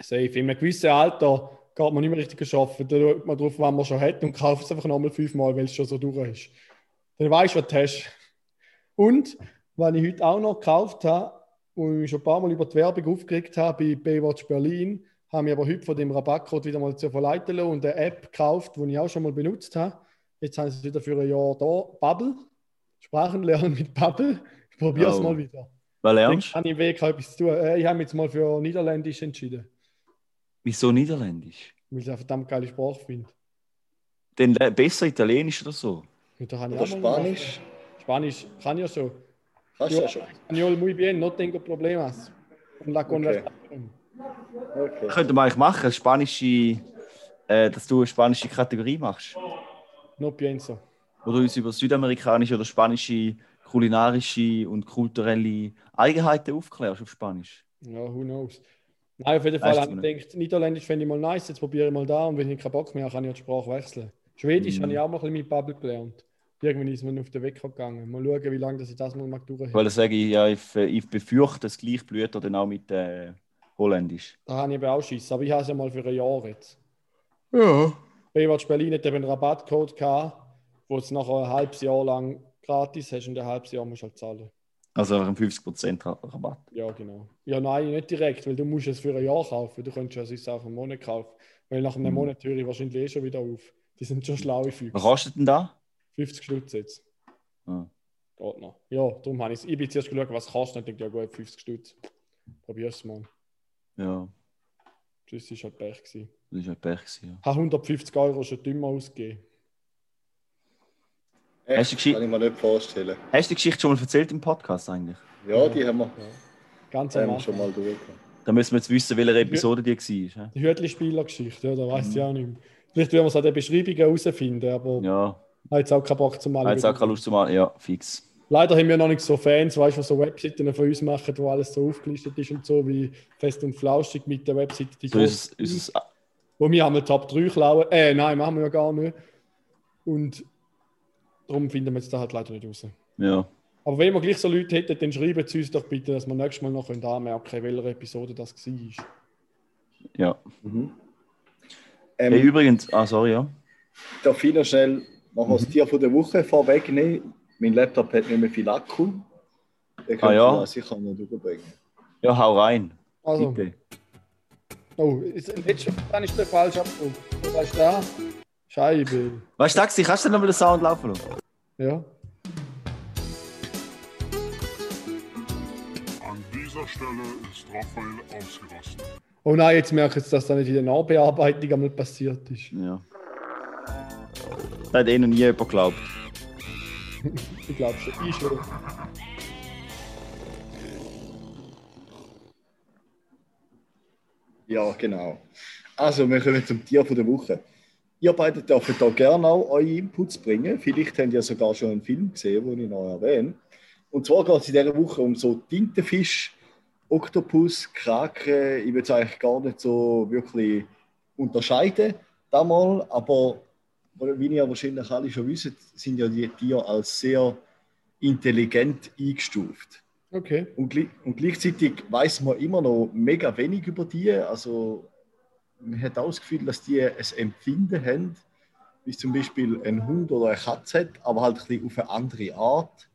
Safe. In einem gewissen Alter geht man nicht mehr richtig arbeiten. Da schaut man drauf, was man schon hat und kauft es einfach nochmal fünfmal, weil es schon so durch ist. Dann weißt du, was du hast. Und, was ich heute auch noch gekauft habe, wo ich mich schon ein paar Mal über die Werbung aufgeregt habe bei Baywatch Berlin, habe ich aber heute von dem Rabattcode wieder mal zu verleiten lassen und eine App gekauft, die ich auch schon mal benutzt habe. Jetzt haben sie es wieder für ein Jahr da. Bubble. Sprachenlernen mit Bubble. Ich probiere es Oh. mal wieder. Was Ich lernst du? tun. Äh, Ich habe mich jetzt mal für Niederländisch entschieden. Wieso Niederländisch? Weil ich eine verdammt geile Sprache finde. Denn le- besser Italienisch oder so? Und da Oder Spanisch? gemacht. Spanisch kann ich ja schon. Kannst du ja schon. Español muy bien, no tengo problemas. Und la conversación. Okay. Könnte man eigentlich machen, spanische, äh, dass du eine spanische Kategorie machst. No pienso. Wo du uns über südamerikanische oder spanische kulinarische und kulturelle Eigenheiten aufklärst auf Spanisch. Ja, who knows. Nein, auf jeden Fall habe ich gedacht, Niederländisch fände ich mal nice, jetzt probiere ich mal da und wenn ich keinen Bock mehr habe, kann ich ja die Sprache wechseln. Schwedisch Mhm. habe ich auch mal ein bisschen mit Bubble gelernt. Irgendwann ist mir auf den Weg gegangen. Mal schauen, wie lange dass ich das mal mag durchhält. Weil das sage ich, ja, ich, ich befürchte, das gleich blüht dann auch mit äh, Holländisch. Da habe ich eben auch Schiss. Aber ich habe es ja mal für ein Jahr jetzt. Ja. Baywatch Berlin hat eben einen Rabattcode gehabt, wo es nachher ein halbes Jahr lang gratis hast und ein halbes Jahr musst du halt zahlen. Also einfach ein 50% Ra- Rabatt. Ja, genau. Ja, nein, nicht direkt, weil du musst es für ein Jahr kaufen. Du könntest ja sonst auch einen Monat kaufen. Weil nach einem Mhm. Monat höre ich wahrscheinlich eh schon wieder auf. Die sind schon schlaue Was Füchse. kostet denn da? 50 Stutz jetzt. Ah. Geht noch. Ja, darum habe ich es. Ich bin zuerst geschaut, was es kostet. Ich denke, ja gut, 50 Stutz. Probier's mal. Ja, Das war halt Pech. Gewesen. das ist ja Pech. gewesen, Ja. Ich habe 150 Euro schon dümmer ausgegeben. Echt? Hast du Kann ich mir nicht vorstellen. Hast du die Geschichte schon mal erzählt im Podcast eigentlich? Ja, die haben wir, Ganz am haben wir Anfang. schon mal durch. Da müssen wir jetzt wissen, welche Episode die war. Die Hütli-Spieler-Geschichte, ja, da weiß ich auch nicht mehr. Vielleicht werden wir es an den Beschreibungen herausfinden, aber Ja, habe jetzt auch keinen Bock zu malen. jetzt auch keine Lust zu machen. Ja, fix. Leider haben wir noch nicht so Fans, weißt du, die so Webseiten von uns machen, wo alles so aufgelistet ist und so, wie Fest und Flauschig mit der Webseite. Die So ist es, ist es wo wir haben Top 3 klauen. Äh, nein, machen wir ja gar nicht. Und darum finden wir jetzt da halt leider nicht raus. ja. Aber wenn wir gleich so Leute hätten, dann schreiben sie uns doch bitte, dass wir nächstes Mal noch können anmerken können, welche Episode das war. Ja. Ähm, Hey, übrigens, ah, sorry, ja. Darf ich noch schnell noch das Tier von der Woche vorwegnehmen? Mein Laptop hat nicht mehr viel Akku. Den Ah, ja. sicher noch überbringen. Ja, hau rein. Also, Bitte. oh, ist, jetzt dann ist der falsch abgedruckt. Was ist da? Scheibe. Weißt du, Taxi, kannst du noch mal den Sound laufen lassen? Ja. An dieser Stelle ist Raphael ausgerastet. Oh nein, jetzt merke ich, dass da nicht in der Nachbearbeitung einmal passiert ist. Ja. Das hat eh noch nie jemand geglaubt. Ich glaube schon. Ich schon. Ja, genau. Also, wir kommen zum Tier von der Woche. Ihr beide dürft da gerne auch eure Inputs bringen. Vielleicht habt ihr sogar schon einen Film gesehen, den ich noch erwähne. Und zwar geht es in dieser Woche um so Tintenfisch, Oktopus, Kraken. Ich würde es eigentlich gar nicht so wirklich unterscheiden, damals, aber wie ihr wahrscheinlich alle schon wisst, sind ja die Tiere als sehr intelligent eingestuft. Okay. Und, und gleichzeitig weiß man immer noch mega wenig über die. Also man hat auch das Gefühl, dass die ein Empfinden haben, wie zum Beispiel ein Hund oder eine Katze hat, aber halt ein bisschen auf eine andere Art.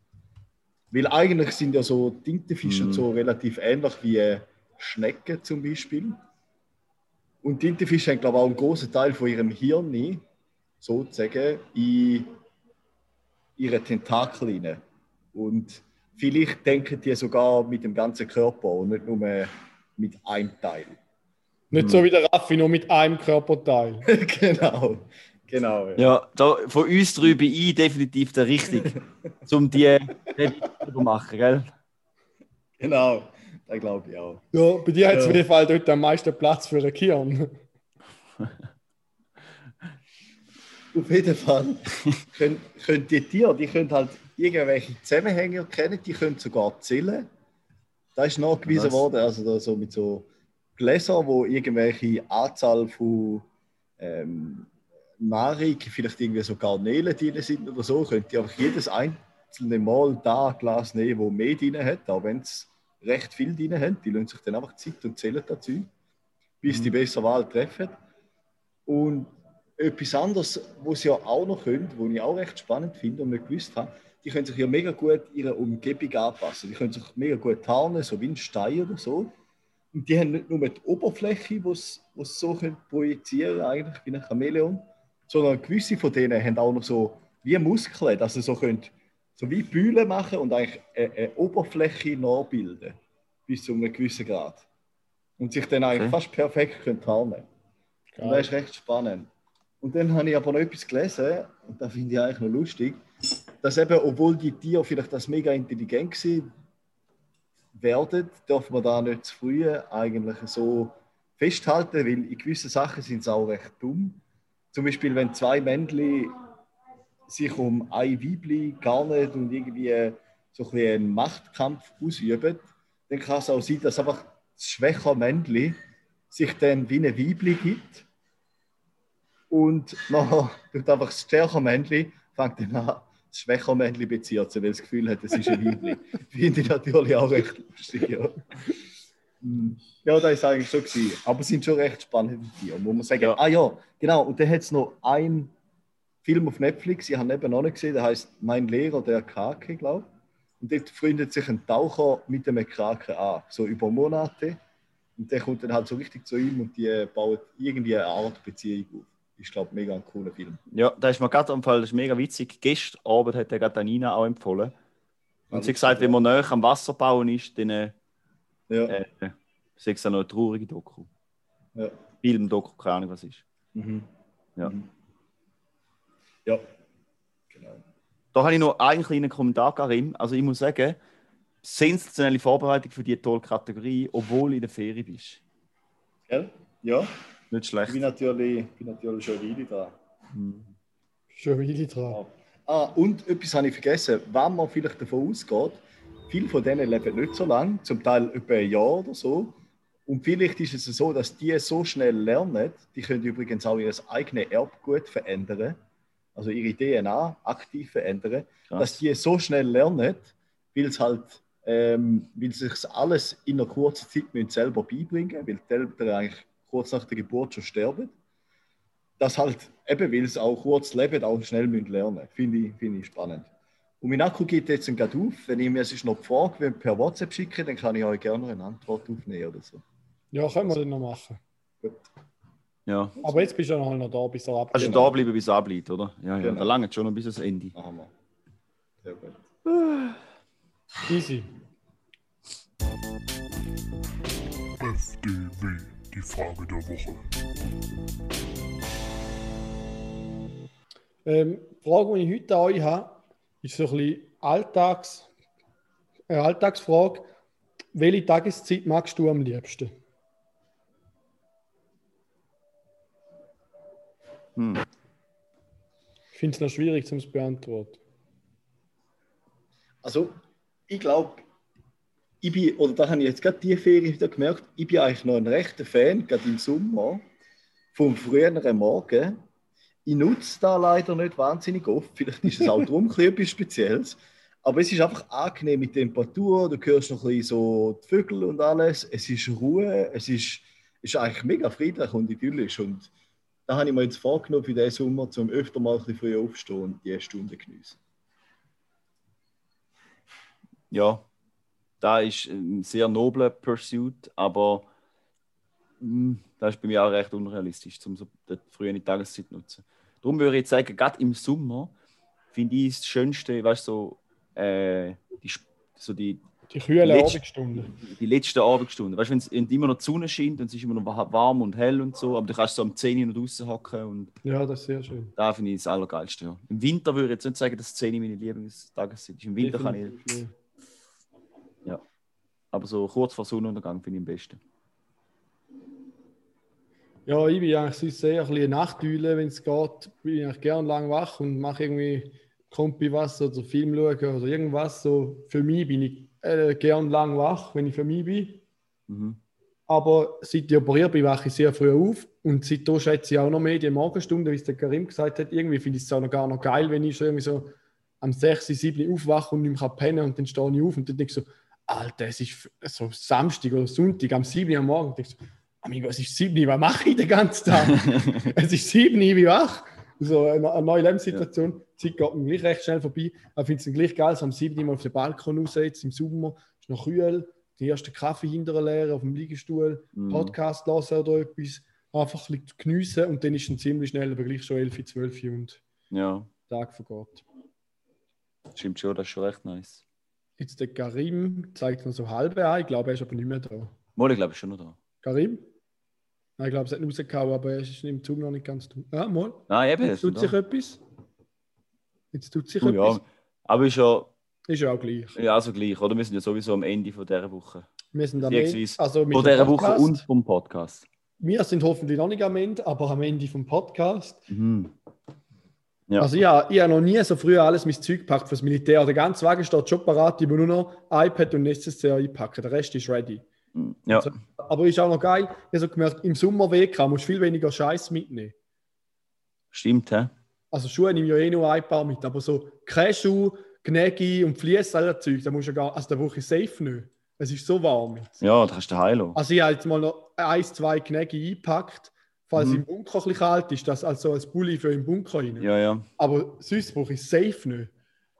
Weil eigentlich sind ja so Tintenfische und so relativ ähnlich wie Schnecken zum Beispiel. Und Tintenfische haben, glaube ich, auch einen großen Teil von ihrem Hirn, sozusagen, in ihre Tentakel rein. Und vielleicht denken die sogar mit dem ganzen Körper und nicht nur mit einem Teil. Nicht so wie der Raffi, nur mit einem Körperteil. genau, genau. Ja. Ja, da, von uns drei bin ich definitiv der Richtige, um die den zu machen, gell? Genau, das glaube ich auch. Ja, bei dir hat es Ja. auf jeden Fall dort am meisten Platz für ein Kirn. Auf jeden Fall können, können die Tiere, die können halt irgendwelche Zusammenhänge erkennen, die können sogar zählen. Das ist nachgewiesen Was? worden, also da so mit so Gläsern, wo irgendwelche Anzahl von ähm, Nahrung, vielleicht irgendwie so Garnelen drin sind oder so, könnt ihr einfach jedes einzelne Mal da ein Glas nehmen, wo mehr drin hat, auch wenn es recht viel drin hat. Die lassen sich dann einfach Zeit und zählen dazu, bis die bessere Wahl treffen. Und etwas anderes, was sie ja auch noch können, was ich auch recht spannend finde und nicht gewusst habe, die können sich ja mega gut ihrer Umgebung anpassen. Die können sich mega gut tarnen, so wie ein Stein oder so. Und die haben nicht nur die Oberfläche, die sie so können projizieren eigentlich wie ein Chamäleon, sondern gewisse von denen haben auch noch so wie Muskeln, dass sie so können, so wie Bühlen machen und eigentlich eine, eine Oberfläche nachbilden, bis zu einem gewissen Grad. Und sich dann eigentlich Okay. fast perfekt können tarnen. Und das ist recht spannend. Und dann habe ich aber noch etwas gelesen, und das finde ich eigentlich noch lustig, dass eben, obwohl die Tiere vielleicht das mega intelligent gewesen werden, darf man da nicht zu früh eigentlich so festhalten, weil in gewissen Sachen sind sie auch recht dumm. Zum Beispiel, wenn zwei Männchen sich um ein Weibli garnen und irgendwie so ein einen Machtkampf ausüben, dann kann es auch sein, dass einfach das schwächere Männchen sich dann wie eine Weibli gibt und nachher tut einfach das stärkere Männchen fängt dann an, das schwächere Männchen beziehen, weil das Gefühl hat, es ist ein Weibli. Finde ich natürlich auch recht lustig. Ja, Hm. ja das ist eigentlich so gewesen. Aber es sind schon recht spannende Tiere, muss man sagen. Ja. Ah ja, genau. Und dann hat es noch einen Film auf Netflix, ich habe eben noch nicht gesehen, der heißt Mein Lehrer, der Krake, glaube ich. Und dort freundet sich ein Taucher mit einem Kraken an, so über Monate. Und der kommt dann halt so richtig zu ihm und die bauen irgendwie eine Art Beziehung auf. Ich glaube, mega ein cooler Film. Ja, da ist mir gerade empfohlen, das ist mega witzig. Gestern Abend hat der gerade Nina auch empfohlen. Und sie hat gesagt, wenn man näher am Wasser bauen ist, dann äh, Ja, äh, es auch noch eine traurige Doku. ja. Film, Doku, keine Ahnung, was ist. Mhm. Ja. Mhm. Ja, genau. Da habe ich noch einen kleinen Kommentar, Karim. Also ich muss sagen, sensationelle Vorbereitung für diese tolle Kategorie, obwohl du in der Ferie bist. Gell? Ja, Nicht ich schlecht. bin natürlich, bin natürlich schon eine Weile dran. Schon wieder dran. Ah, und etwas habe ich vergessen. Wenn man vielleicht davon ausgeht, viele von denen leben nicht so lange, zum Teil etwa ein Jahr oder so. Und vielleicht ist es so, dass die so schnell lernen, die können übrigens auch ihr eigenes Erbgut verändern, also ihre DNA aktiv verändern, Krass. dass die so schnell lernen, weil es halt, ähm, weil sie sich alles in einer kurzen Zeit müssen selber beibringen weil die Eltern eigentlich kurz nach der Geburt schon sterben. Das halt, eben weil sie auch kurz leben, auch schnell müssen lernen Finde ich, finde ich spannend. Und mein Akku geht jetzt gerade auf. Wenn ich mir es noch gefragt per WhatsApp schicke, dann kann ich euch gerne eine Antwort aufnehmen oder so. Ja, können wir dann noch machen. Gut. Ja. Aber jetzt bist du ja noch noch da, bis er Kannst du abgeht. da bleiben, bis es abbleibt, oder? Ja, ja. Genau. Da lange schon noch bis ans Ende. Machen wir. Sehr gut. Easy. FDW, die Frage der Woche. Ähm, die Frage, die ich heute an euch habe, ist so ein bisschen Alltags, eine Alltagsfrage. Welche Tageszeit magst du am liebsten? Hm. Ich finde es noch schwierig zu beantworten. Also, ich glaube, ich bin, oder da habe ich jetzt gerade die Ferien wieder gemerkt, ich bin eigentlich noch ein rechter Fan, gerade im Sommer, vom früheren Morgen. Ich nutze da leider nicht wahnsinnig oft, vielleicht ist es auch bisschen etwas Spezielles, aber es ist einfach angenehm mit Temperatur, du hörst noch ein bisschen so die Vögel und alles, es ist Ruhe, es ist, ist eigentlich mega friedlich und idyllisch. Und da habe ich mir jetzt vorgenommen für diesen Sommer, zum öfter mal ein bisschen früher aufstehen und die Stunde genießen. Ja, da ist ein sehr nobler Pursuit, aber mm, das ist bei mir auch recht unrealistisch, um so die frühe Tageszeit zu nutzen. Darum würde ich jetzt sagen, gerade im Sommer finde ich das Schönste, weißt du, so, äh, die, so die, Die kühle Abendstunden. die letzten Abendstunden. Weißt du, wenn es immer noch die Sonne scheint und es ist immer noch wa- warm und hell und so, aber du kannst so am 10 Uhr noch draußen hocken und Ja, das ist sehr schön. da finde ich das Allergeilste. Ja. Im Winter würde ich jetzt nicht sagen, dass 10 Uhr meine Lieblingstageszeit ist. Im Winter kann ich, Definitiv. Aber so kurz vor Sonnenuntergang finde ich am besten. Ja, ich bin eigentlich sonst sehr ein bisschen eine Nachteule, wenn es geht. Bin ich eigentlich gern lang wach und mache irgendwie Kompi was oder Film schauen oder irgendwas. So, für mich bin ich äh, gern lang wach, wenn ich für mich bin. Mhm. Aber seit ich operiert bin, wache ich sehr früh auf. Und seitdem schätze ich auch noch mehr die Morgenstunde, wie es der Karim gesagt hat. Irgendwie finde ich es auch noch gar noch geil, wenn ich schon irgendwie so am 6, 7 Uhr aufwache und nicht mehr pennen kann. Und dann stehe ich auf und dann denke ich so, Alter, es ist so Samstag oder Sonntag am 7 Uhr am Morgen. Ich so, Amigo, es ist 7 Uhr, was mache ich den ganzen Tag? es ist 7 Uhr, ich bin wach. So eine, eine neue Lebenssituation. Die Zeit geht mir gleich recht schnell vorbei. Aber ich finde es gleich geil, so am 7 Uhr mal auf den Balkon raus, jetzt im Sommer, ist noch kühl, den ersten Kaffee hinterher leeren auf dem Liegestuhl, Mhm. Podcast hören oder etwas, einfach ein geniessen und dann ist es ziemlich schnell, aber gleich schon 11, 12 Uhr und Ja, Tag vergeht. stimmt schon, das ist schon recht nice. Jetzt der Karim zeigt noch so halbe an, ich glaube, er ist aber nicht mehr da. Ich glaube, ist schon noch da. Karim? Nein, ich glaube, es hat ihn rausgehauen, aber er ist im Zug noch nicht ganz da. Ja, mal. Nein, eben, Jetzt tut sich da. etwas. Jetzt tut sich Oh, etwas. ja, aber ist ja, Ist ja auch gleich. ja also gleich, oder? Wir sind ja sowieso am Ende von dieser Woche. Wir sind am Ende. Also Von dieser Woche und vom Podcast. Wir sind hoffentlich noch nicht am Ende, aber am Ende vom Podcast. Mhm. Ja. Also ich habe, ich habe noch nie so früh alles mein Zeug gepackt fürs Militär. Der ganze Wagen steht schon parat, ich muss nur noch iPad und SSC einpacken. Der Rest ist ready. ja. Also- Aber ist auch noch geil, ich habe so gemerkt, im Sommer WK musst du viel weniger Scheiß mitnehmen. Stimmt, hä? Also Schuhe nehme ich ja eh nur ein paar mit, aber so Käschuhe, Gnägi und Fliess, all das Zeug, da musst du ja gar, also da brauche ich safe nicht. Es ist so warm jetzt. Ja, da kannst du heilo. Also ich habe jetzt mal noch ein, zwei Gnägi eingepackt, falls Mhm. im Bunker ein bisschen kalt ist, das also als Bulli für im Bunker rein. Ja, ja. Aber sonst brauche ich safe nicht.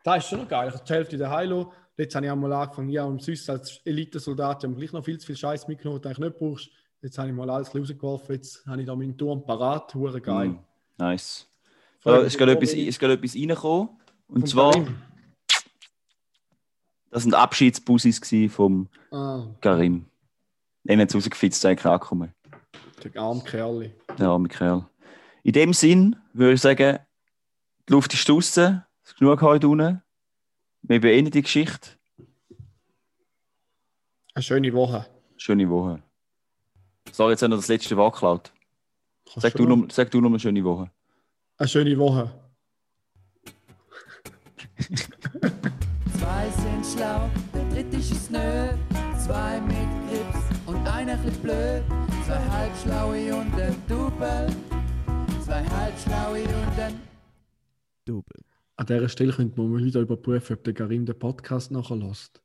Das ist schon noch geil. Ich habe die Hälfte der Heilo. Jetzt habe ich einmal angefangen, ja, und sonst als Elitesoldat haben wir gleich noch viel zu viel Scheiß mitgenommen, den eigentlich nicht brauchst. Jetzt habe ich mal alles rausgeworfen. Jetzt habe ich da meinen Turm parat. Hure geil. Mhm. Nice. Da ist gerade etwas, ich- ist gerade etwas reingekommen. Und zwar, Karim. das sind Abschiedsbussis vom Ah, Karim. Den hat es rausgefitzt, der kann ankommen. Der arme Kerl. Der arme Kerl. In dem Sinn würde ich sagen, die Luft ist draußen, es ist genug heute unten. Wir beenden die Geschichte. Eine schöne Woche. Schöne Woche. Sorry, jetzt haben wir das letzte Wort geklaut. Sag du, noch, sag du noch eine schöne Woche. Eine schöne Woche. Zwei sind schlau, der dritte ist nö. Zwei mit Grips und einer chli blöd. Zwei halbschlaue und ein Double. Zwei halbschlaue und ein Double. An dieser Stelle könnte man mal wieder überprüfen, ob der Karim den Podcast nachher lässt.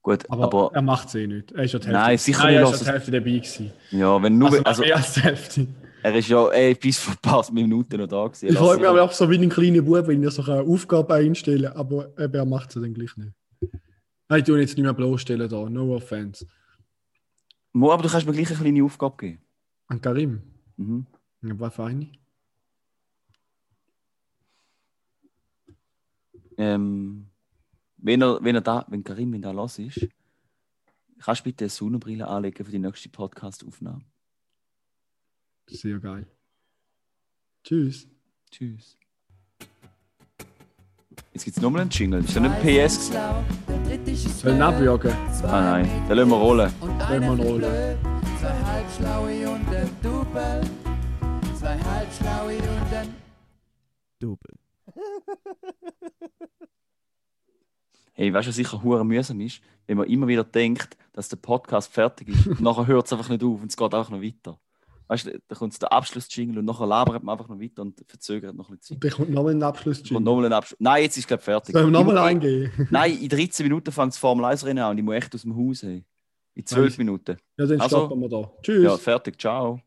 Gut, Aber, aber, er macht es eh nicht. Er ist ja die Hälfte, Nein, sicher Nein, er ist ja die Hälfte dabei gewesen. ja, wenn nur. Also, Also, mehr als die Hälfte. er ist ja ey, bis vor ein paar Minuten noch da gewesen. Ich freue mich aber auch so wie ein kleiner Bub, wenn ich so eine Aufgabe einstellen aber eben, er macht es dann gleich nicht. Nein, ich tue ihn jetzt nicht mehr bloßstellen da, no offense. Mo, aber du kannst mir gleich eine kleine Aufgabe geben. An Karim, Mhm. ja, was für eine? Ähm, wenn er, wenn er da, wenn Karim wenn da los ist, kannst du bitte eine Sonnenbrille anlegen für die nächste Podcast-Aufnahme. Sehr geil. Tschüss. Tschüss. Jetzt gibt es nochmal einen Jingle. Ist das nicht ein PS? Soll ich abjagen? Ah nein, den lassen wir rollen. Einer man ist rollen. zwei halbschlaue und ein Double. Zwei halbschlaue und ein Double. Hey, weißt du, was sicher hure mühsam ist, wenn man immer wieder denkt, dass der Podcast fertig ist und nachher hört es einfach nicht auf und es geht auch noch weiter. Weißt du, da kommt der Abschlussjingle und nachher labert man einfach noch weiter und verzögert noch ein bisschen Zeit. Bekommt nochmal einen Abschluss. Und nochmal ein Abschluss. Nein, jetzt ist glaube fertig. Sollen wir nochmal eingehen? Nein, in 13 Minuten fängt das Formel 1 Rennen an und ich muss echt aus dem Haus. Hey. In 12 Nice. Minuten. Ja, dann Also- stoppen wir da. Tschüss. Ja, fertig. Ciao.